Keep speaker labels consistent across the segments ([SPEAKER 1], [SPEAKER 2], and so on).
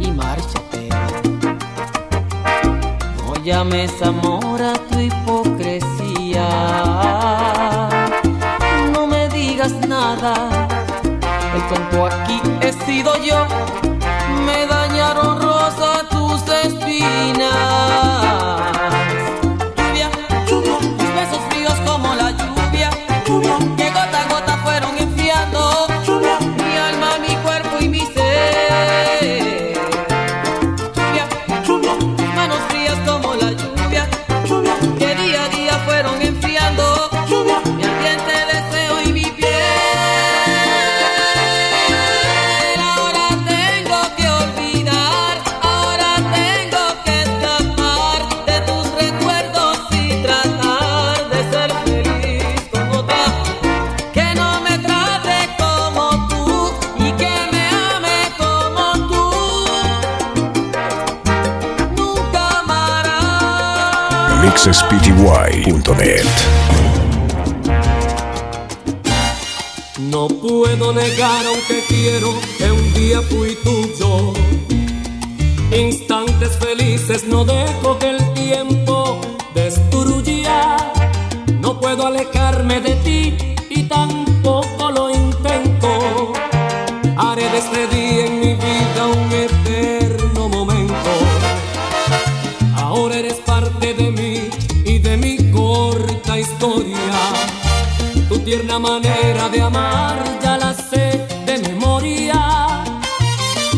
[SPEAKER 1] Y
[SPEAKER 2] márchate. No llames amor a tu hipocresía. No me digas nada, el tonto aquí he sido yo. Amarás.
[SPEAKER 3] mixespty.net.
[SPEAKER 4] No puedo negar aunque quiero que un día fui tuyo. Instantes felices no dejo que el tiempo destruya. No puedo alejarme de ti Tierna manera de amar ya la sé de memoria.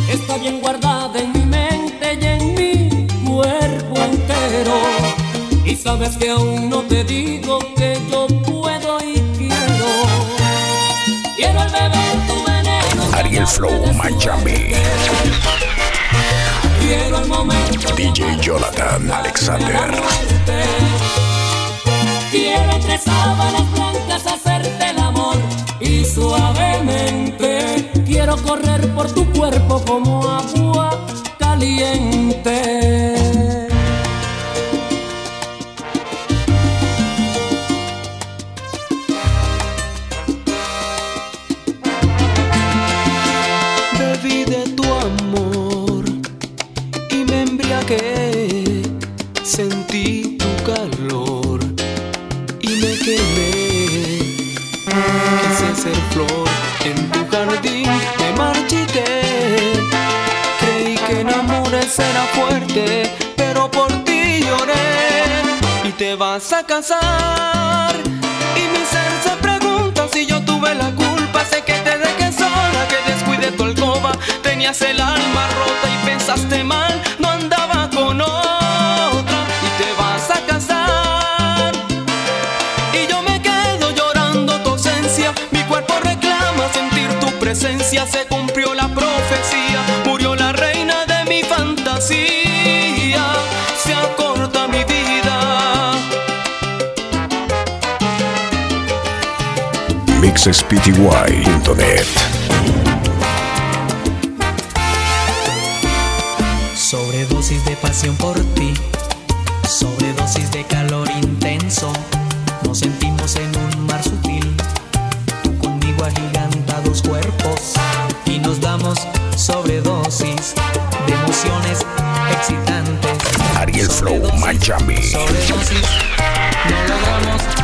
[SPEAKER 4] Está bien guardada en mi mente y en mi cuerpo entero. Y sabes que aún no te digo que yo puedo y quiero. Quiero el beber tu veneno.
[SPEAKER 3] Ariel Flow Miami.
[SPEAKER 4] Quiero el momento.
[SPEAKER 3] DJ Jonathan Alexander.
[SPEAKER 4] Quiero entre sábanas blancas y suavemente quiero correr por tu cuerpo como agua caliente.
[SPEAKER 2] Casar. Y mi ser se pregunta si yo tuve la culpa. Sé que te dejé sola, que descuide tu alcoba. Tenías el alma rota y pensaste mal, no andaba con otra. Y te vas a casar. Y yo me quedo llorando tu ausencia. Mi cuerpo reclama sentir tu presencia. Se cumplió la profecía.
[SPEAKER 3] mixespty.net.
[SPEAKER 2] Sobredosis de pasión por ti, sobredosis de calor intenso. Nos sentimos en un mar sutil, tú conmigo agigantados cuerpos y nos damos sobredosis de emociones excitantes.
[SPEAKER 3] Ariel Flow Miami.
[SPEAKER 2] Sobredosis, no logramos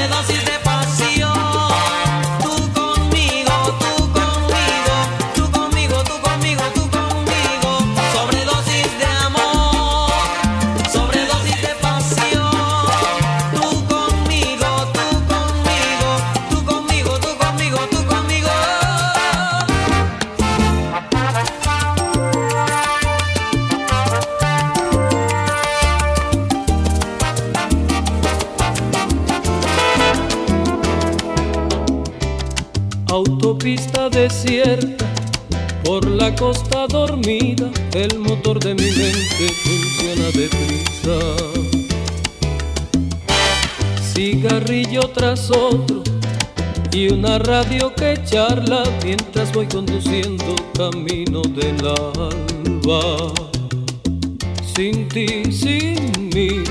[SPEAKER 4] Desierta, por la costa dormida, el motor de mi mente funciona deprisa. cigarrillo tras otro y una radio que charla mientras voy conduciendo camino del alba. Sin ti, sin mí,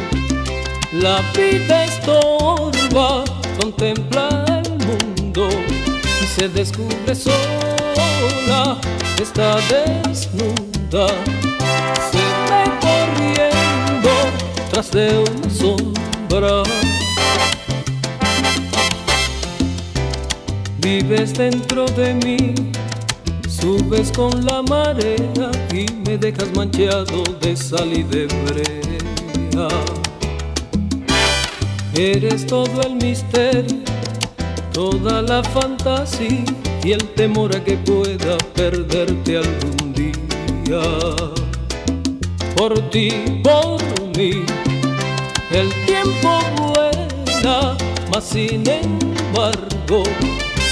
[SPEAKER 4] la vida estorba, contempla el mundo se descubre sola, está desnuda, se ve corriendo tras de una sombra. Vives dentro de mí, subes con la marea y me dejas manchado de sal y de brea. Eres todo el misterio, toda la fantasía y el temor a que pueda perderte algún día. Por ti, por mí, el tiempo vuela, mas sin embargo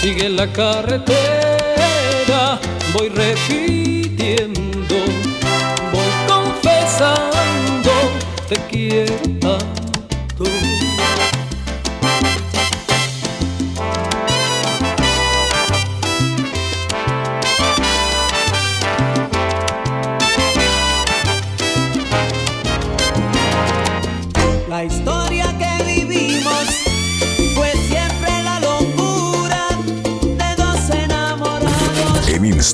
[SPEAKER 4] sigue la carretera, voy repitiendo, voy confesando, te quiero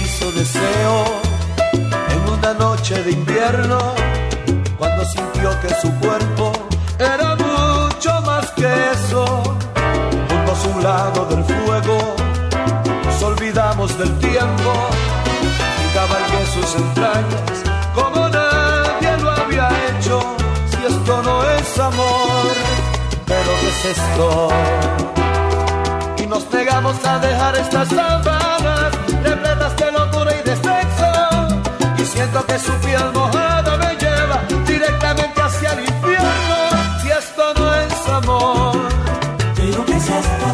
[SPEAKER 5] Hizo deseo en una noche de invierno cuando sintió que su cuerpo era mucho más que eso. Junto a su lado del fuego nos olvidamos del tiempo y cabalgué sus entrañas como nadie lo había hecho. Si esto no es amor, pero ¿qué es esto? y nos negamos a dejar estas sábanas y de sexo. Y siento que su piel mojada me lleva directamente hacia el infierno. Si esto no es amor,
[SPEAKER 6] ¿Pero qué es esto?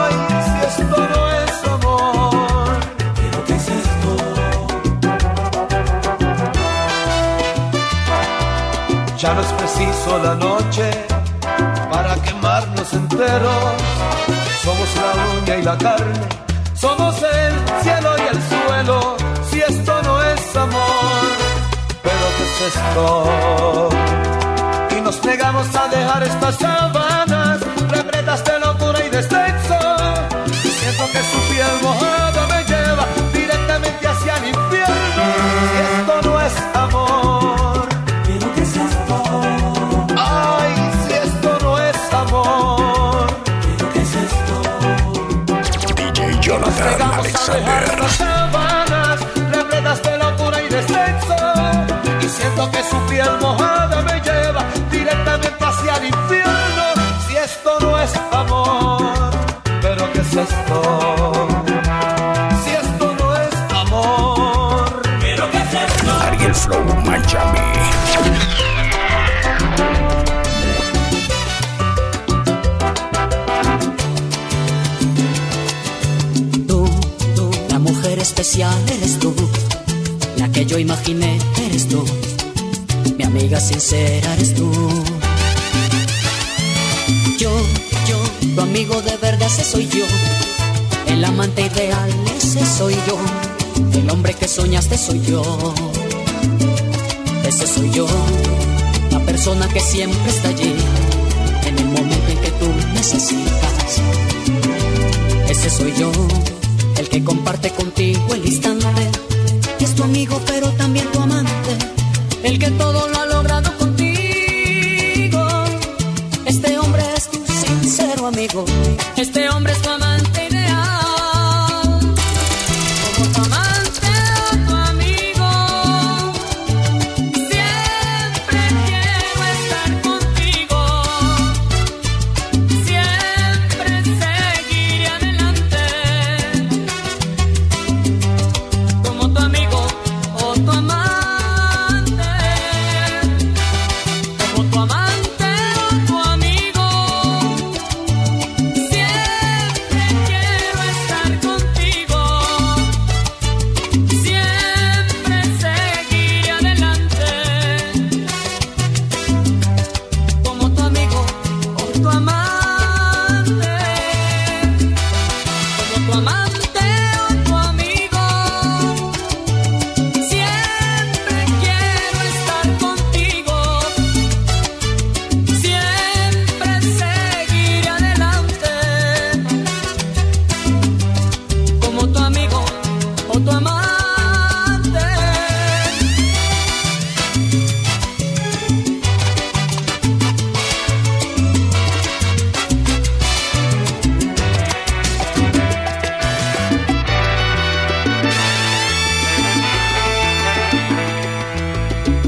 [SPEAKER 5] ay, si esto no es amor,
[SPEAKER 6] ¿Pero qué es esto?
[SPEAKER 5] ya no es preciso la noche para quemarnos enteros. Somos la uña y la carne, somos Y nos negamos a dejar estas sábanas repletas de locura y de sexo. Siento que su piel mojada piel mojada me lleva directamente hacia el infierno. Si esto no es amor, pero ¿qué es esto? Si esto no es amor, pero ¿qué es esto?
[SPEAKER 3] Ariel Flow Miami.
[SPEAKER 7] Tú, tú, la mujer especial eres tú, la que yo imaginé eres tú, mi amiga sincera eres tú. Yo, yo,
[SPEAKER 2] Tu amigo de verdad ese soy yo. El amante ideal ese soy yo. El hombre que soñaste soy yo. Ese soy yo. La persona que siempre está allí. En el momento en que tú necesitas. Ese soy yo. El que comparte contigo el instante. Es tu amigo pero también tu amante. El que todo lo ha logrado contigo. Este hombre es tu sincero amigo. Este hombre es tu amante o tu amante.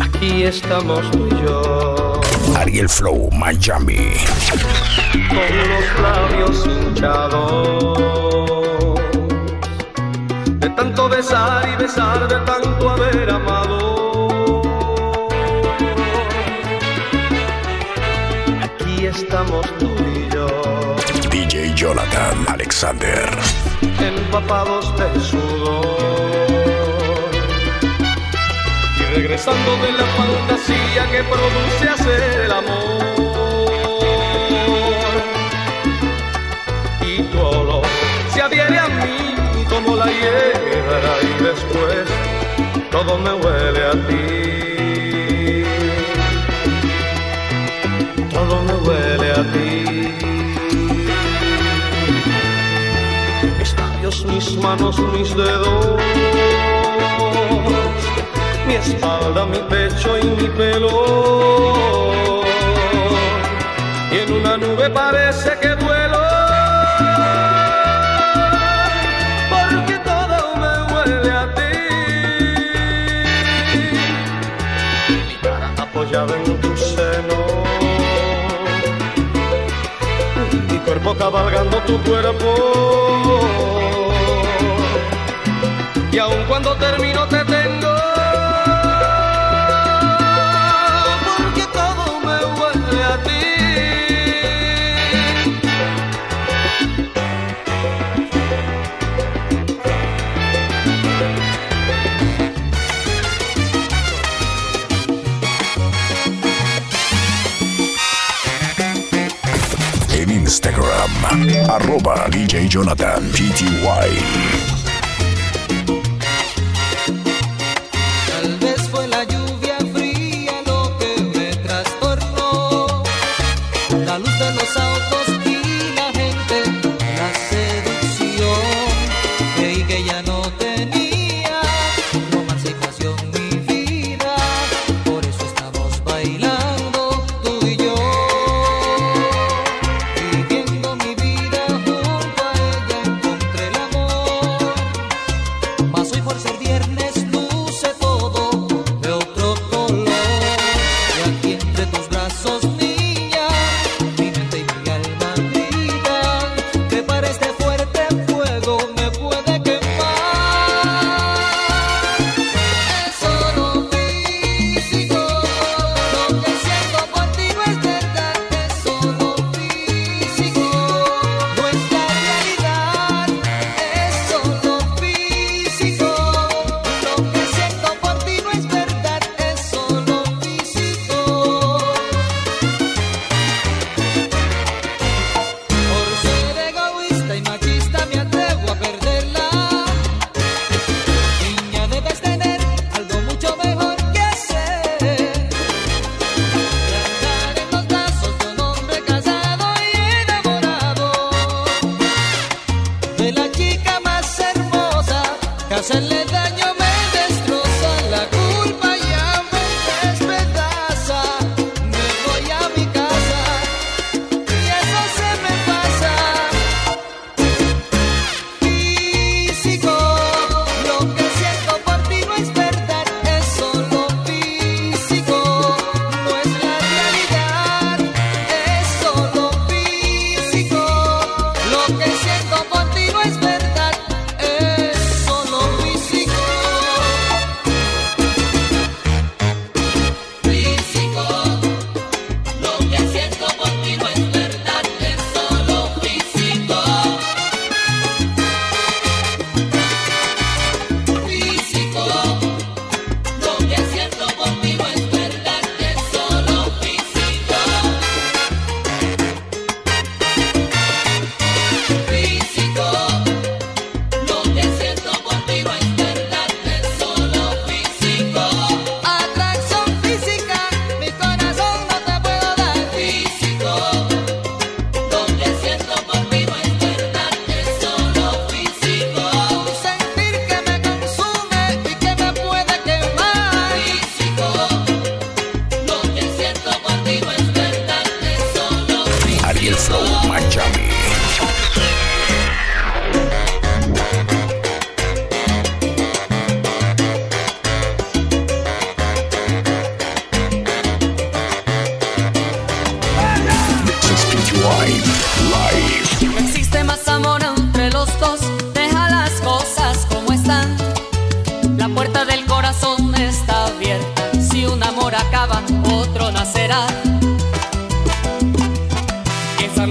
[SPEAKER 8] Aquí estamos tú y yo,
[SPEAKER 3] Ariel Flow Miami.
[SPEAKER 8] con los labios hinchados. Tanto besar y besar, de tanto haber amado. Aquí estamos tú y yo,
[SPEAKER 3] DJ Jonathan Alexander.
[SPEAKER 8] empapados de sudor. Y regresando de la fantasía que produce hacer el amor. Y tu olor se adhiere a mí como la hierba y después todo me huele a ti. Todo me huele a ti. mis labios, mis manos, mis dedos, mi espalda, mi pecho y mi pelo. Y en una nube parece que vuelo, cuerpo cabalgando tu cuerpo. Y aun cuando termino te
[SPEAKER 3] Instagram, arroba DJ Jonathan PTY.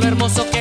[SPEAKER 9] Hermoso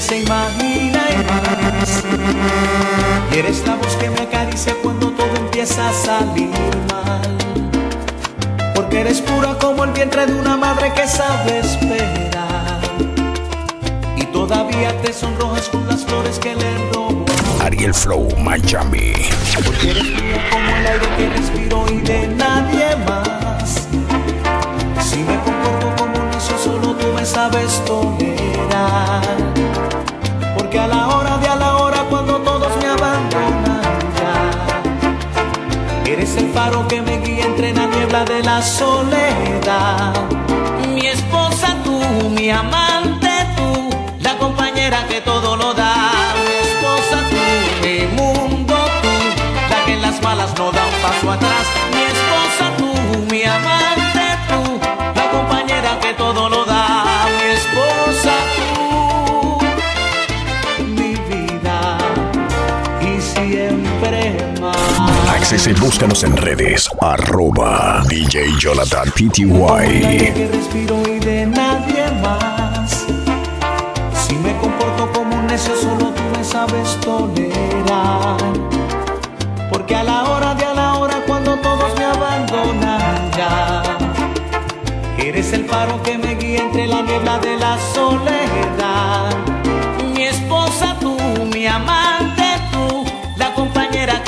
[SPEAKER 9] que se
[SPEAKER 3] imagina y más. Y eres la voz que me acaricia cuando todo empieza a salir mal. Porque eres pura como el vientre de una madre que sabe esperar. Y todavía te sonrojas con las flores que le robó.
[SPEAKER 10] Ariel Flow Miami.
[SPEAKER 3] Porque eres mía como el aire que respiro y de nadie más. Si me comporto como un necio, solo tú me sabes tolerar. Porque a la hora de a la hora, cuando todos me abandonan ya, eres el faro que me guía entre la niebla de la soledad. Mi esposa tú, mi amante tú, la compañera que todo lo da.
[SPEAKER 10] Búscanos en redes. Arroba DJ Jonathan PTY.
[SPEAKER 3] que respiro y de nadie más. Si me comporto como un necio, solo tú me sabes tolerar. Porque a la hora de a la hora, cuando todos me abandonan ya, eres el faro que me guía entre la niebla de la soledad. Mi esposa tú, mi amante tú, la compañera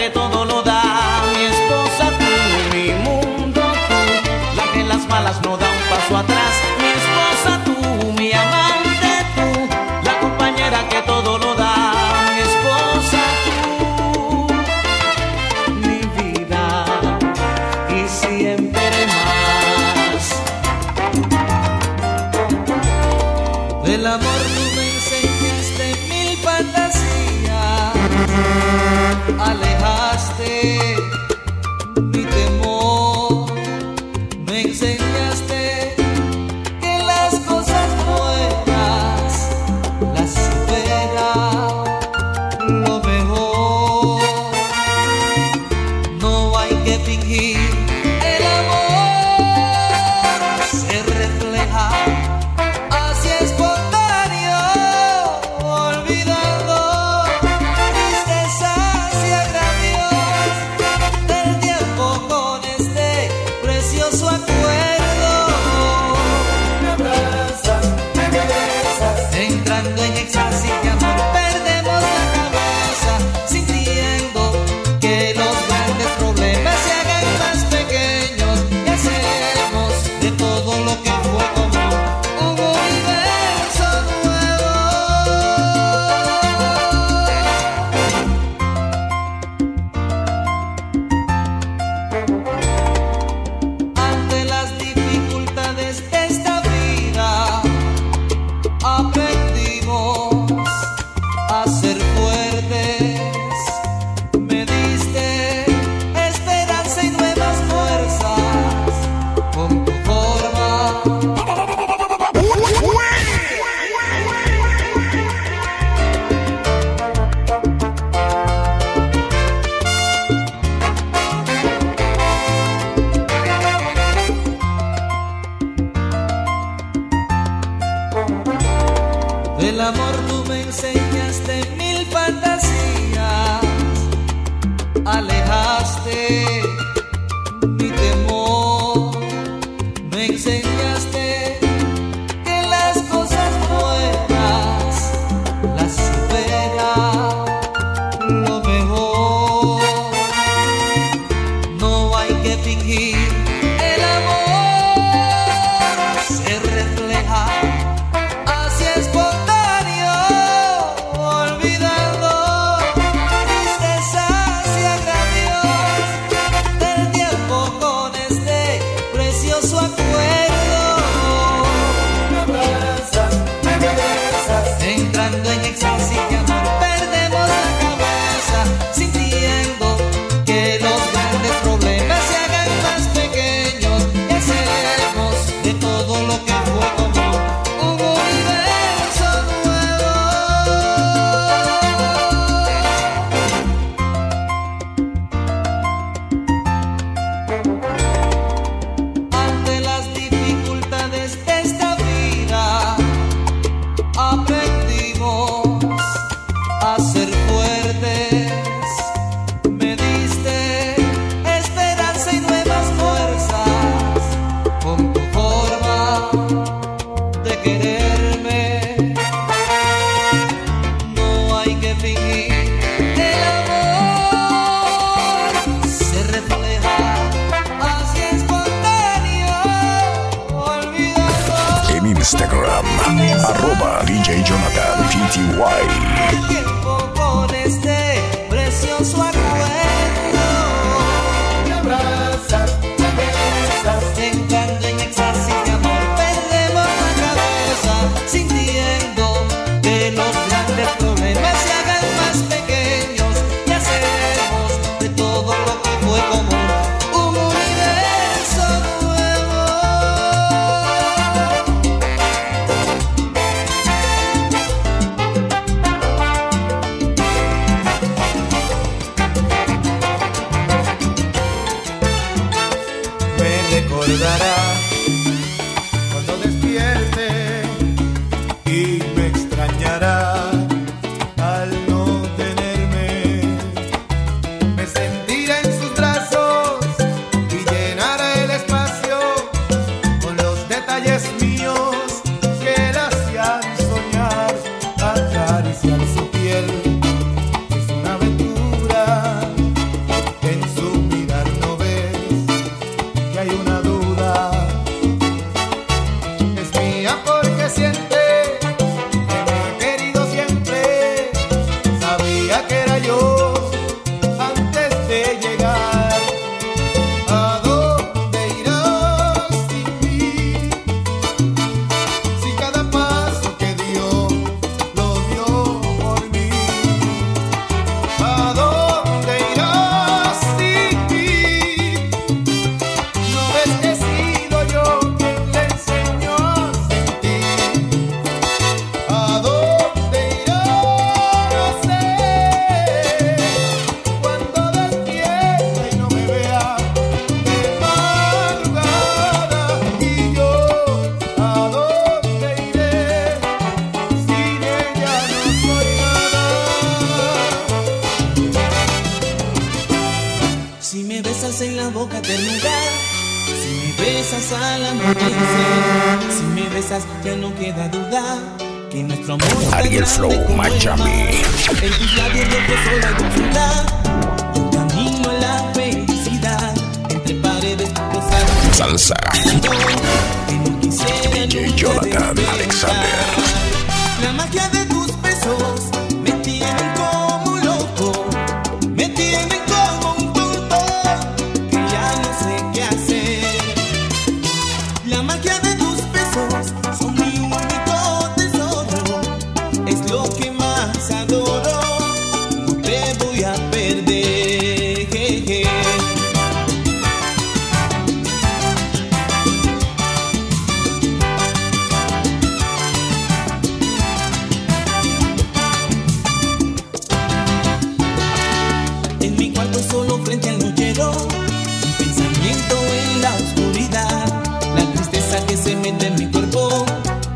[SPEAKER 3] De mi cuerpo,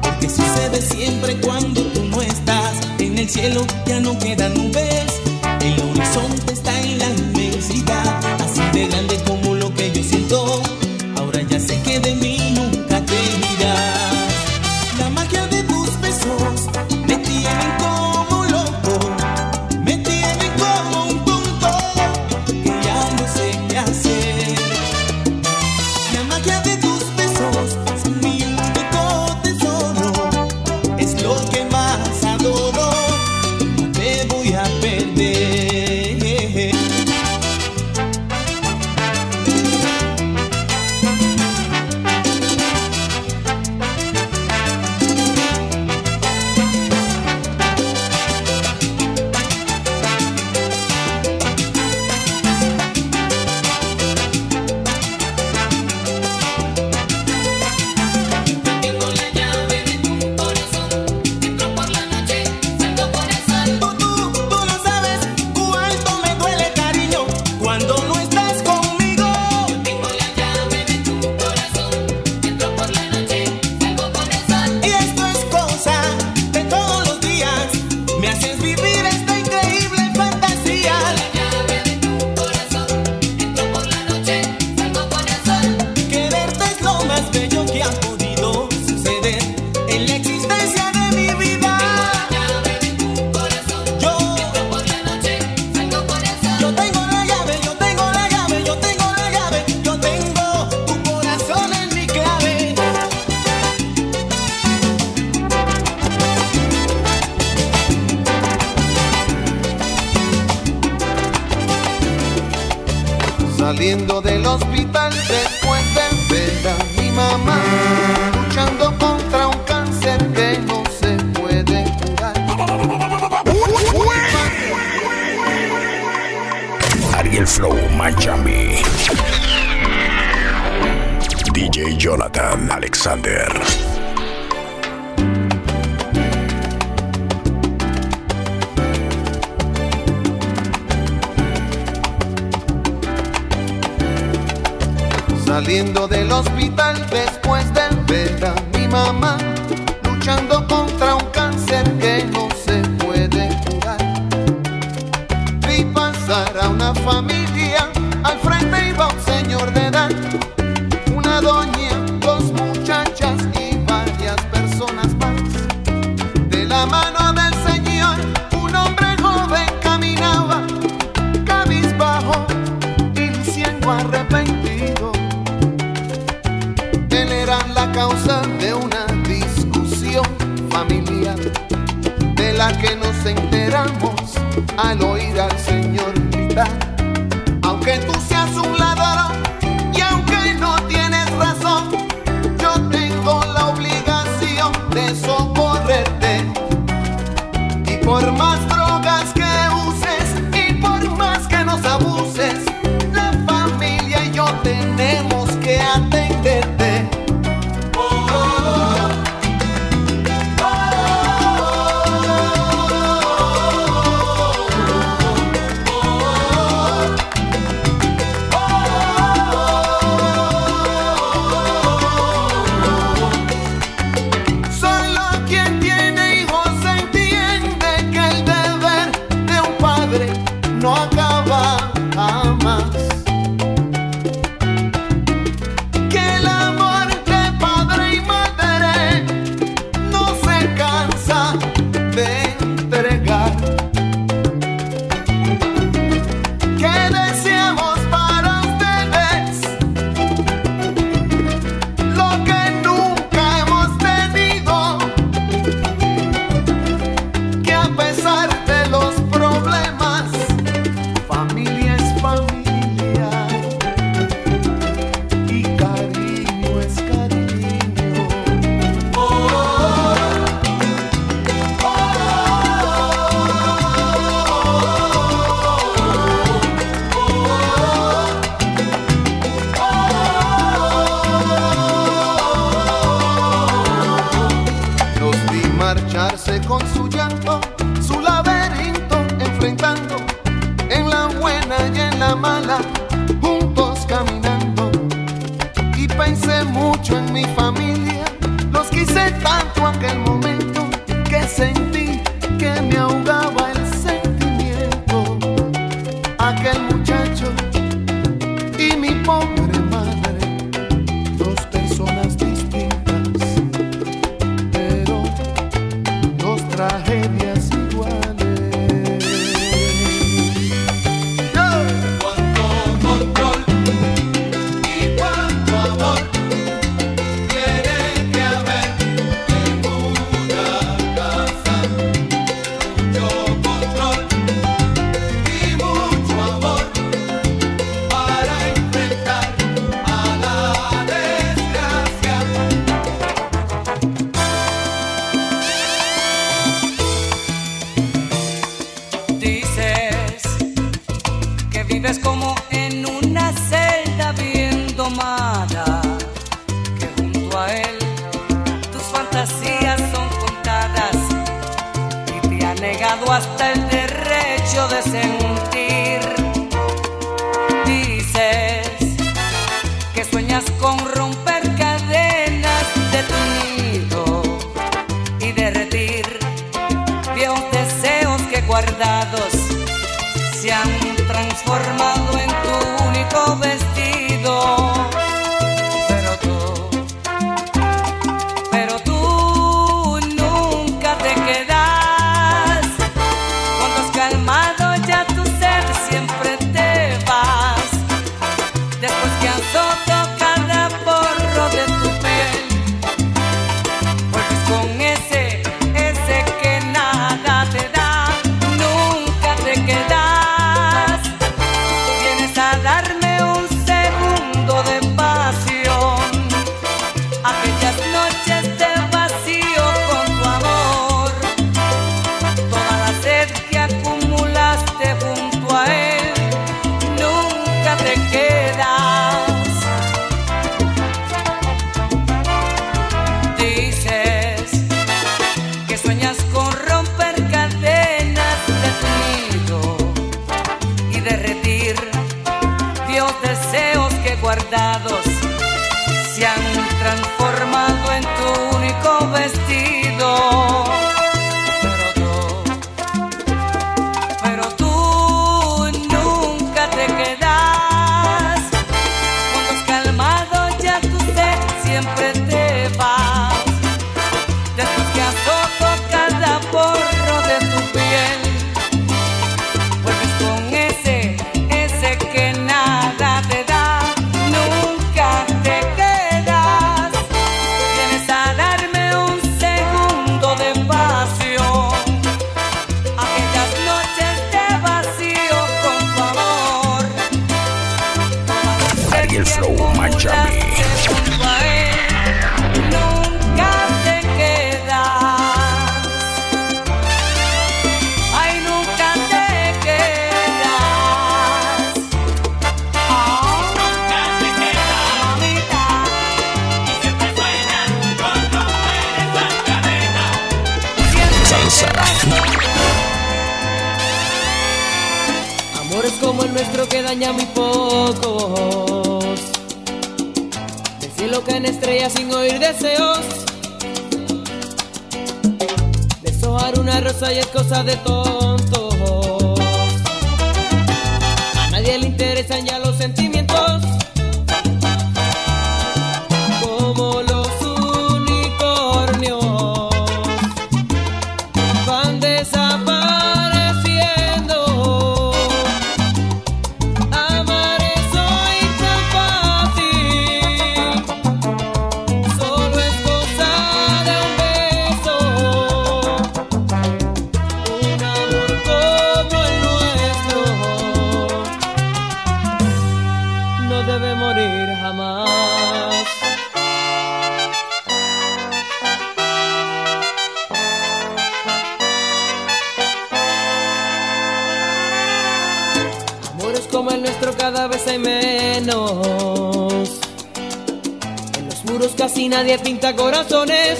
[SPEAKER 3] porque sucede siempre cuando tú no estás. En el cielo ya no queda nube
[SPEAKER 11] Saliendo del hospital después de ver a mi mamá luchando contra un cáncer que no se puede curar.
[SPEAKER 10] Ariel Flow, Miami. DJ Jonathan Alexander.
[SPEAKER 11] saliendo del hospital después del
[SPEAKER 2] verano. debe morir jamás. Amores como el nuestro cada vez hay menos. En los muros casi nadie pinta corazones.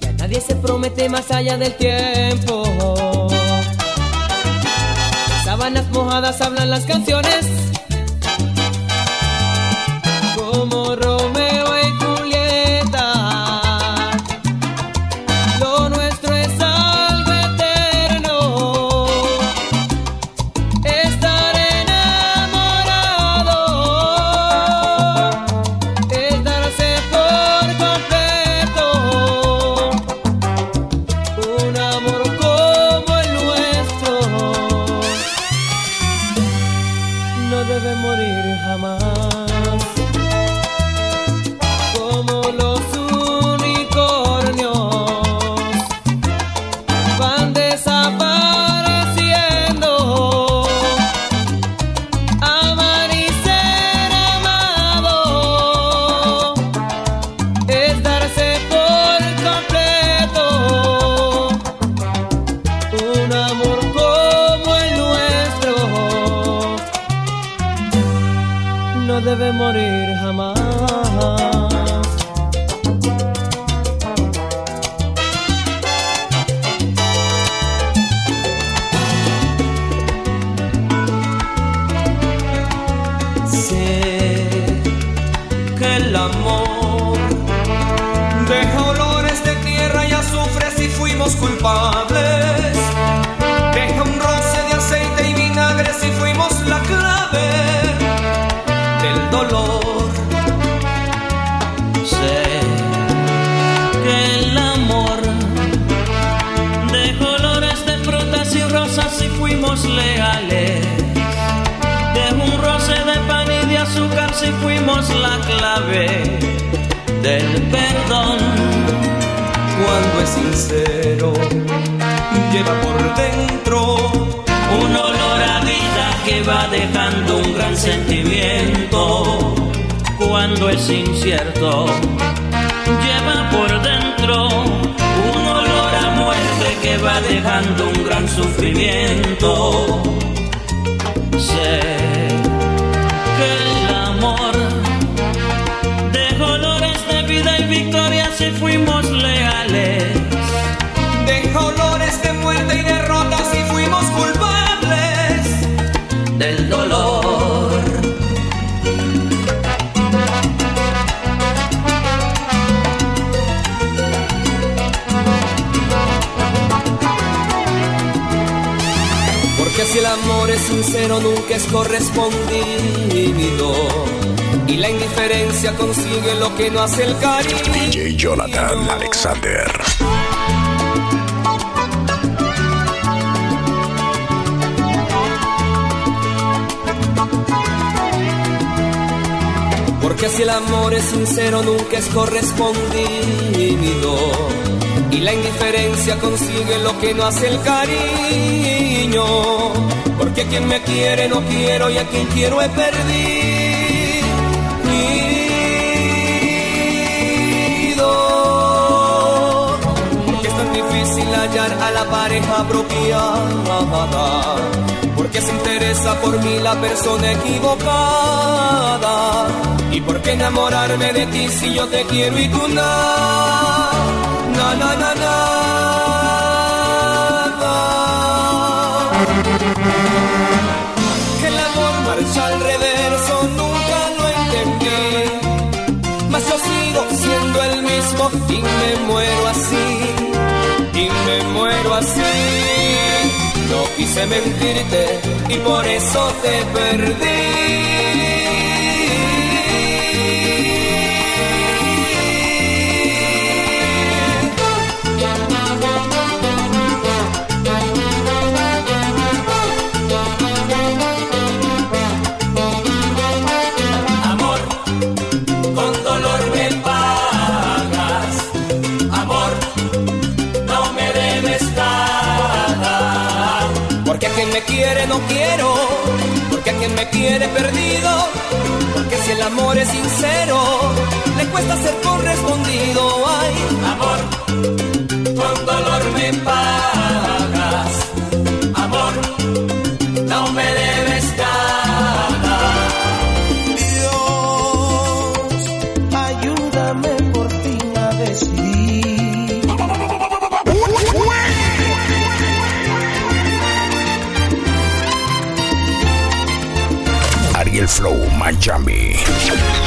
[SPEAKER 2] Y a nadie se promete más allá del tiempo sábanas mojadas hablan las canciones.
[SPEAKER 1] Culpables. Deja un roce de aceite y vinagre si fuimos la clave del dolor.
[SPEAKER 12] Sé que el amor de colores de frutas y rosas si fuimos leales. De un roce de pan y de azúcar si fuimos la clave del perdón.
[SPEAKER 1] Cuando es sincero, lleva por dentro
[SPEAKER 12] Un olor a vida que va dejando un gran sentimiento. Cuando es incierto, lleva por dentro un olor a muerte que va dejando un gran sufrimiento. Sé si fuimos leales.
[SPEAKER 1] Deja olores de muerte y derrota si fuimos culpables
[SPEAKER 12] del dolor.
[SPEAKER 1] Porque si el amor es sincero nunca es correspondido Y la indiferencia consigue lo que no hace el cariño.
[SPEAKER 3] DJ Jonathan Alexander.
[SPEAKER 1] Porque si el amor es sincero nunca es correspondido. Y la indiferencia consigue lo que no hace el cariño. Porque a quien me quiere no quiero y a quien quiero he perdido pareja apropiada Porque se interesa por mí la persona equivocada ¿Y por qué enamorarme de ti si yo te quiero y tú no? Na, na, na, nada. Que el amor marcha al reverso nunca lo entendí. Mas yo sigo siendo el mismo y me muero así. Y me muero así. No quise mentirte y por eso te perdí.
[SPEAKER 12] No
[SPEAKER 1] quiero, porque a quien me quiere perdido, porque si el amor es sincero, le cuesta ser correspondido. Ay,
[SPEAKER 12] Amor, con dolor me pagas.
[SPEAKER 3] Flow Miami.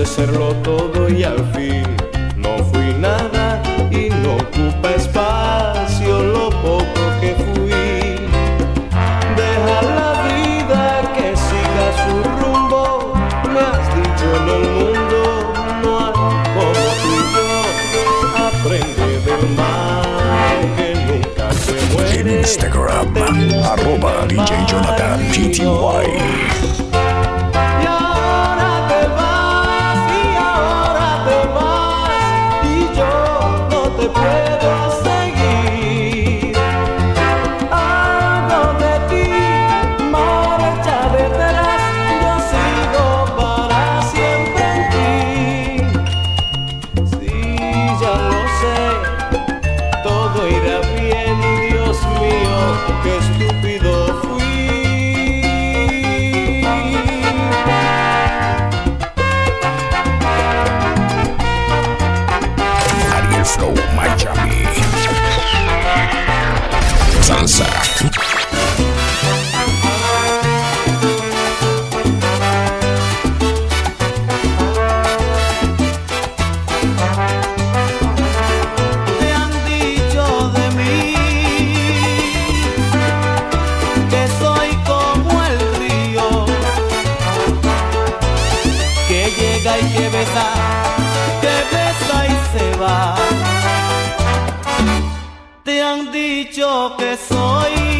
[SPEAKER 10] Quise serlo todo y al fin no fui nada y no ocupa espacio lo poco que fui. Deja la vida que siga su rumbo, me has dicho en el mundo no hay como tú y yo. Aprende del mal que nunca se muere.
[SPEAKER 5] En Instagram, arroba DJ Jonathan
[SPEAKER 13] soy como el río, que llega y que besa, que besa y se va. Te han dicho que soy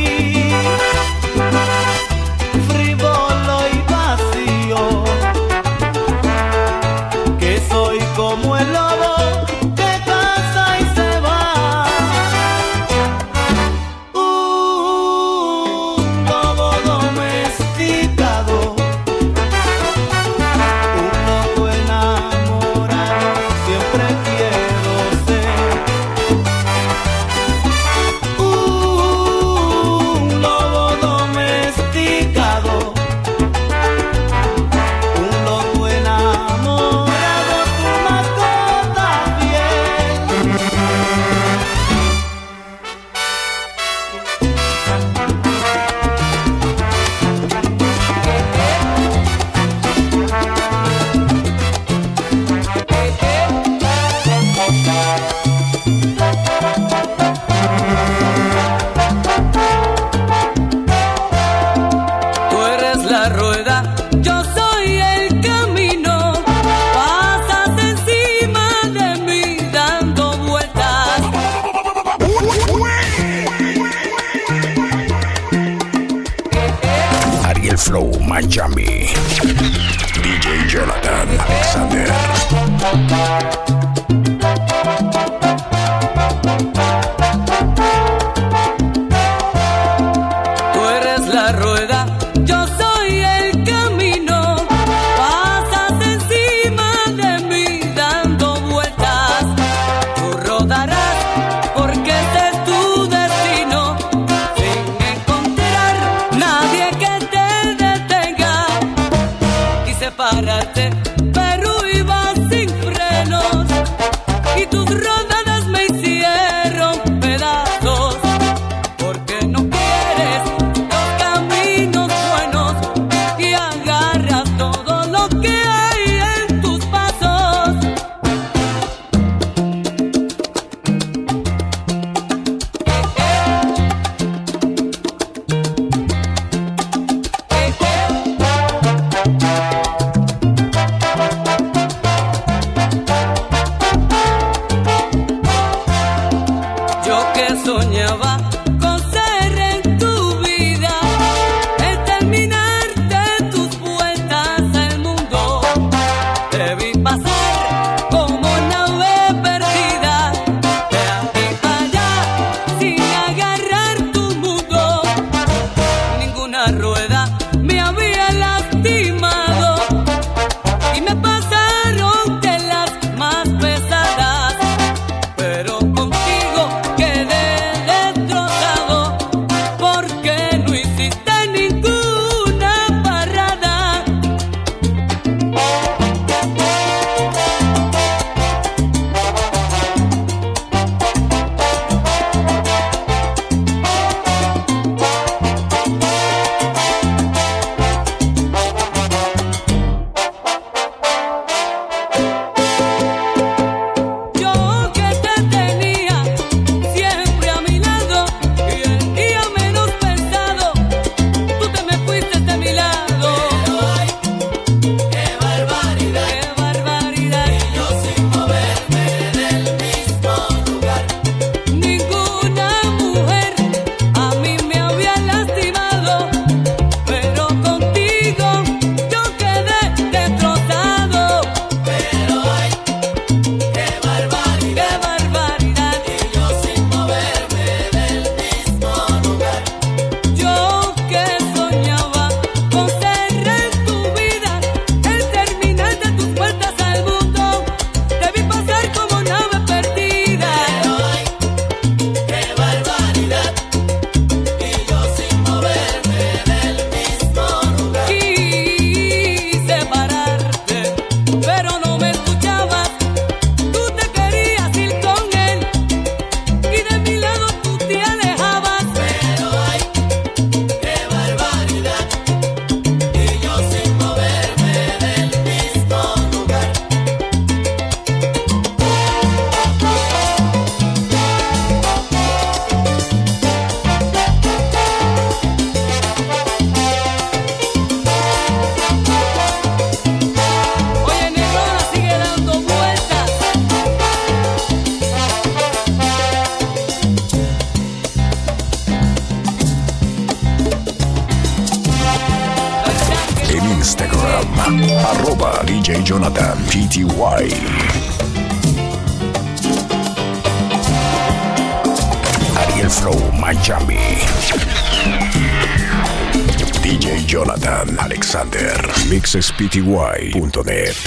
[SPEAKER 10] Mixespty.net.